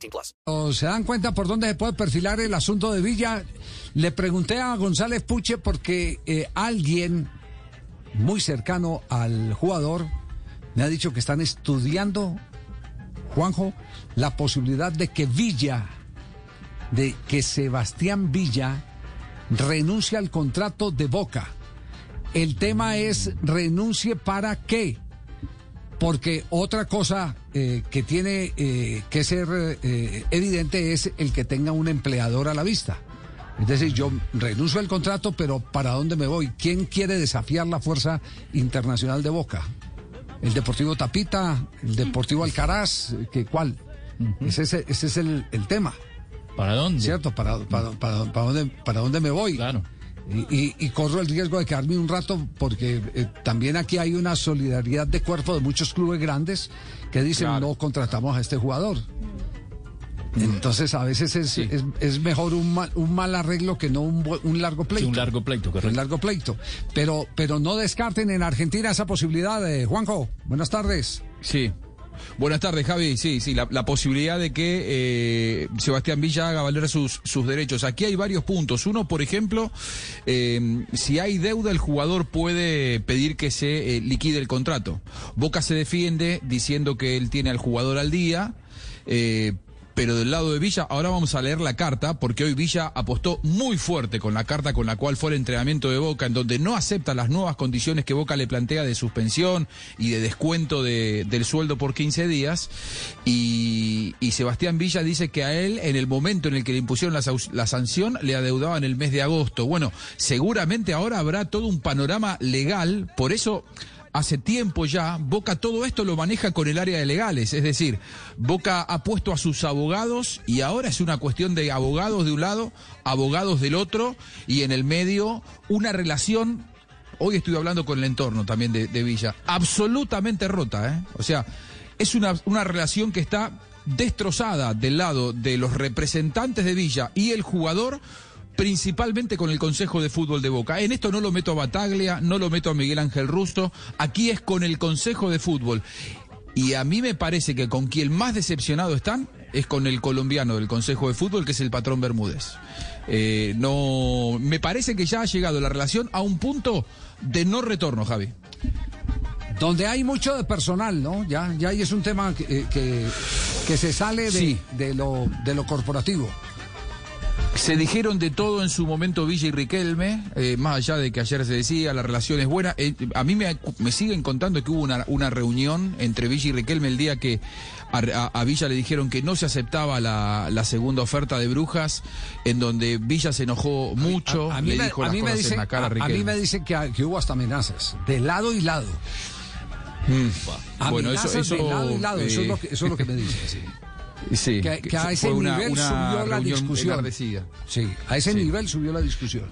18 plus. ¿Se dan cuenta por dónde se puede perfilar el asunto de Villa? Le pregunté a González Puche porque eh, alguien muy cercano al jugador me ha dicho que están estudiando, Juanjo, la posibilidad de que Villa, de que Sebastián Villa renuncia al contrato de Boca. El tema es renuncie para qué. Porque otra cosa eh, que tiene eh, que ser eh, evidente es el que tenga un empleador a la vista. Es decir, yo renuncio al contrato, pero ¿para dónde me voy? ¿Quién quiere desafiar la fuerza internacional de Boca? ¿El Deportivo Tapita? ¿El Deportivo Alcaraz? ¿Qué, ¿Cuál? Ese, es- ese es el, el tema. ¿Para dónde? ¿Cierto? ¿Para, para, para- para dónde, para dónde me voy? Claro. Y, y- y corro el riesgo de quedarme un rato porque eh, también aquí hay una solidaridad de cuerpo de muchos clubes grandes que dicen no contratamos a este jugador. Entonces a veces es, Sí. es, es mejor un mal, un mal arreglo que no un, un largo pleito. Sí, un largo pleito, Un correcto. largo pleito. Pero, pero no descarten en Argentina esa posibilidad. de Juanjo, buenas tardes. Sí. Buenas tardes, Javi. Sí, sí, la, posibilidad de que eh, Sebastián Villa haga valer sus, sus derechos. Aquí hay varios puntos. Uno, por ejemplo, eh, si hay deuda, el jugador puede pedir que se eh, liquide el contrato. Boca se defiende diciendo que él tiene al jugador al día. Pero del lado de Villa, ahora vamos a leer la carta, porque hoy Villa apostó muy fuerte con la carta con la cual fue el entrenamiento de Boca, en donde no acepta las nuevas condiciones que Boca le plantea de suspensión y de descuento de- del sueldo por 15 días. Y, y Sebastián Villa dice que a él, en el momento en el que le impusieron la, la sanción, le adeudaban el mes de agosto. Bueno, seguramente ahora habrá todo un panorama legal, por eso hace tiempo ya, Boca todo esto lo maneja con el área de legales, es decir, Boca ha puesto a sus abogados y ahora es una cuestión de abogados de un lado, abogados del otro y en el medio una relación, hoy estoy hablando con el entorno también de, Villa, absolutamente rota, ¿eh? O sea, es una, una relación que está destrozada del lado de los representantes de Villa y el jugador principalmente con el Consejo de Fútbol de Boca. En esto no lo meto a Bataglia, no lo meto a Miguel Ángel Russo, aquí es con el Consejo de Fútbol. Y a mí me parece que con quien más decepcionado están es con el colombiano del Consejo de Fútbol, que es el patrón Bermúdez. Eh, no, me parece que ya ha llegado la relación a un punto de no retorno, Javi. Donde hay mucho de personal, ¿no? Ya, ya ahí es un tema que, eh, que, que se sale de, Sí. de, lo, de lo corporativo. Se dijeron de todo en su momento Villa y Riquelme, eh, más allá de que ayer se decía la relación es buena. Eh, a mí me, me siguen contando que hubo una, una reunión entre Villa y Riquelme el día que a, a- a Villa le dijeron que no se aceptaba la, la segunda oferta de Brujas, en donde Villa se enojó mucho, A, mí le dijo a las mí me cosas dicen, en la cara a a- a mí Riquelme. me dicen que, que hubo hasta amenazas, de lado y lado. Mm. Bueno, eso, eso, de lado y lado, eso, es eh, lo que, eso es lo que me dicen. sí. sí, Que, que a ese una- nivel una subió la discusión. enardecida. Sí, a ese Sí. nivel subió la discusión.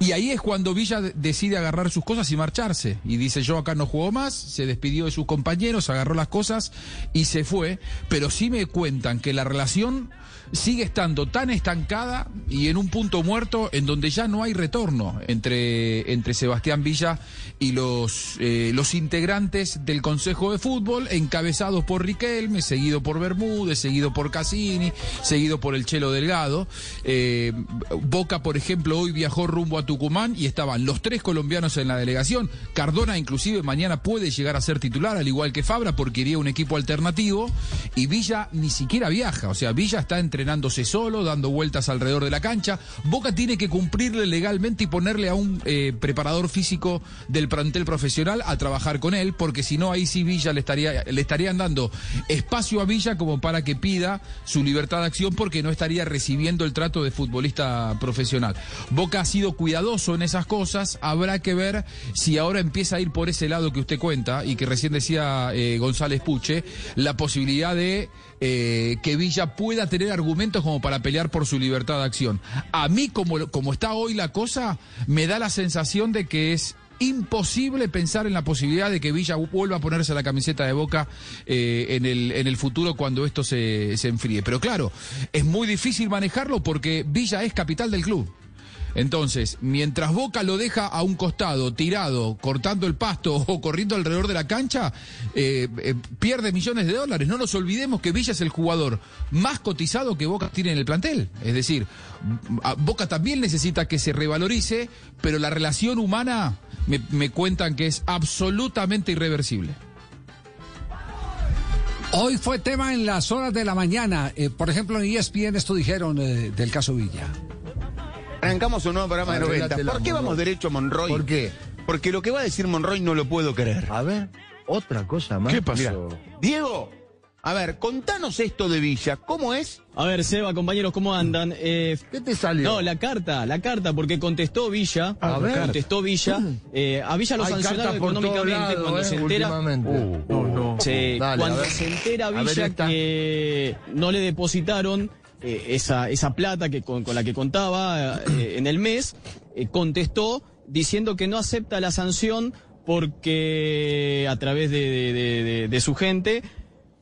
Y ahí es cuando Villa de- decide agarrar sus cosas y marcharse. Y dice, yo acá no juego más, se despidió de sus compañeros, agarró las cosas y se fue. Pero sí me cuentan que la relación sigue estando tan estancada y en un punto muerto en donde ya no hay retorno entre, entre Sebastián Villa y los, eh, los integrantes del Consejo de Fútbol, encabezados por Riquelme, seguido por Bermúdez, seguido por Cassini, seguido por el Chelo Delgado. Eh, Boca, por ejemplo, hoy viajó rumbo a Tucumán y estaban los tres colombianos en la delegación. Cardona, inclusive, mañana puede llegar a ser titular, al igual que Fabra, porque iría un equipo alternativo. Y Villa ni siquiera viaja. O sea, Villa está entrenándose solo, dando vueltas alrededor de la cancha. Boca tiene que cumplirle legalmente y ponerle a un eh, preparador físico del plantel profesional a trabajar con él, porque si no, ahí sí Villa le, estaría, le estarían dando espacio a Villa como para que pida su libertad de acción, porque no estaría recibiendo el trato de futbolista profesional. Boca ha sido cuidado cuidadoso en esas cosas. Habrá que ver si ahora empieza a ir por ese lado que usted cuenta y que recién decía eh, González Puche, la posibilidad de eh, que Villa pueda tener argumentos como para pelear por su libertad de acción. A mí, como, como está hoy la cosa, me da la sensación de que es imposible pensar en la posibilidad de que Villa vuelva a ponerse la camiseta de Boca eh, en, el, en el futuro cuando esto se, se enfríe. Pero claro, es muy difícil manejarlo porque Villa es capital del club. Entonces, mientras Boca lo deja a un costado, tirado, cortando el pasto o corriendo alrededor de la cancha, eh, eh, pierde millones de dólares. No nos olvidemos que Villa es el jugador más cotizado que Boca tiene en el plantel. Es decir, Boca también necesita que se revalorice, pero la relación humana me, cuentan que es absolutamente irreversible. Hoy fue tema en las horas de la mañana. Eh, por ejemplo, en ESPN esto dijeron del caso Villa. Arrancamos un nuevo programa de 90. Arréglatela, ¿Por qué vamos derecho a Monroy? ¿Por qué? Porque lo que va a decir Monroy no lo puedo creer. A ver, otra cosa más. ¿Qué pasó? Mira, Diego, a ver, contanos esto de Villa. ¿Cómo es? A ver, Seba, compañeros, ¿cómo andan? Eh, ¿Qué te salió? no, la carta, la carta, porque contestó Villa. A ver. Contestó Villa. eh, a Villa lo Hay sancionaron económicamente cuando eh, se entera. últimamente. Uh, no. se- Dale, cuando se entera ver Villa que no le depositaron eh, esa, esa plata que con, con la que contaba eh, en el mes, eh, contestó diciendo que no acepta la sanción porque a través de, de- de- de- de su gente,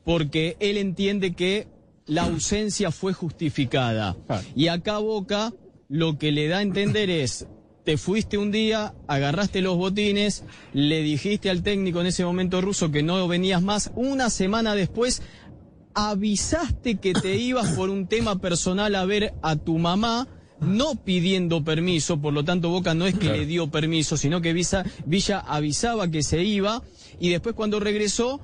porque él entiende que la ausencia fue justificada. Y acá Boca lo que le da a entender es, te fuiste un día, agarraste los botines, le dijiste al técnico en ese momento ruso que no venías más, una semana después avisaste que te ibas por un tema personal a ver a tu mamá, no pidiendo permiso, por lo tanto Boca no es que le dio permiso, sino que Visa- Villa avisaba que se iba y después cuando regresó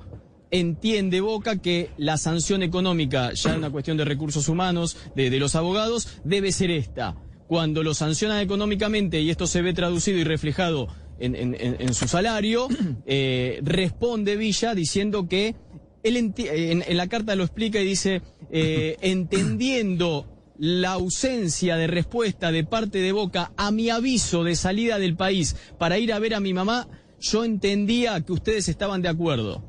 entiende Boca que la sanción económica, ya es una cuestión de recursos humanos, de, de los abogados, debe ser esta. Cuando lo sancionan económicamente y esto se ve traducido y reflejado en, en- en- en su salario, eh, responde Villa diciendo que él en la carta lo explica y dice, eh, entendiendo la ausencia de respuesta de parte de Boca a mi aviso de salida del país para ir a ver a mi mamá, yo entendía que ustedes estaban de acuerdo.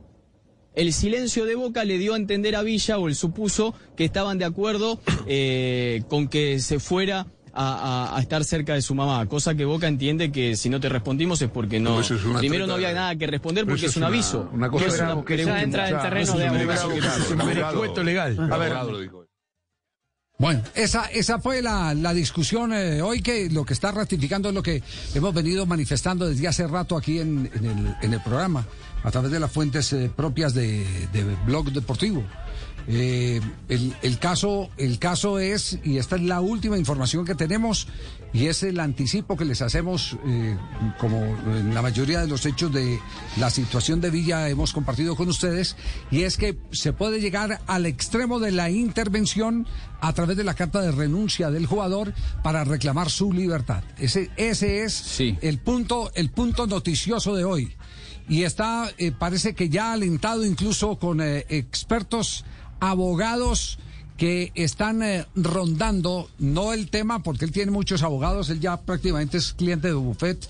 El silencio de Boca le dio a entender a Villa, o él supuso, que estaban de acuerdo eh, con que se fuera a, a- a estar cerca de su mamá, cosa que Boca entiende que si no te respondimos es porque no. Es Primero no había de- nada que responder porque es un una- aviso. una cosa no es una que pregunta. entra en terreno de abogado. legal. A ver, Bueno, esa, esa fue la, la discusión eh, hoy que lo que está ratificando es lo que hemos venido manifestando desde hace rato aquí en, en el, en el programa, a través de las fuentes eh, propias de, de Blog Deportivo. Eh, el, el caso, el caso es, y esta es la última información que tenemos, y es el anticipo que les hacemos, eh, como en la mayoría de los hechos de la situación de Villa hemos compartido con ustedes, y es que se puede llegar al extremo de la intervención a través de la carta de renuncia del jugador para reclamar su libertad. Ese, ese es Sí. el punto, el punto noticioso de hoy. Y está, eh, parece que ya alentado incluso con eh, expertos abogados que están eh, rondando, no el tema, porque él tiene muchos abogados, él ya prácticamente es cliente de buffet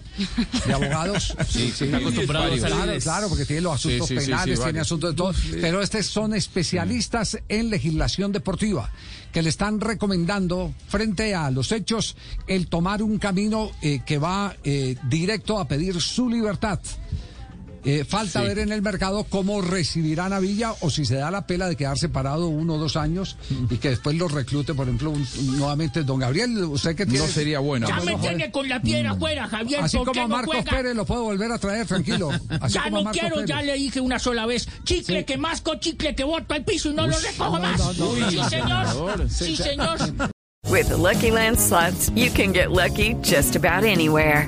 de abogados. Sí, sí, está acostumbrado a Claro, claro, porque tiene los asuntos Sí, sí, sí, penales, sí, tiene asuntos de todo. Pero estos son especialistas en legislación deportiva, que le están recomendando, frente a los hechos, el tomar un camino eh, que va eh, directo a pedir su libertad. Eh, falta Sí. ver en el mercado cómo recibirán a Villa o si se da la pela de quedar separado uno o dos años y que después lo reclute, por ejemplo, un- nuevamente don Gabriel. Usted que tiene. No sería bueno. Ya me tiene con la piedra afuera, Javier. Así ¿por como qué a no Marcos? Pérez lo puedo volver a traer, tranquilo. Así Ya como no quiero, Pérez. ya le dije una sola vez. Chicle Sí. que masco, chicle que boto al piso y no lo recojo no, más. no, no, sí, señor. Sí, señor. With the Lucky Land slots, you can get lucky just about anywhere.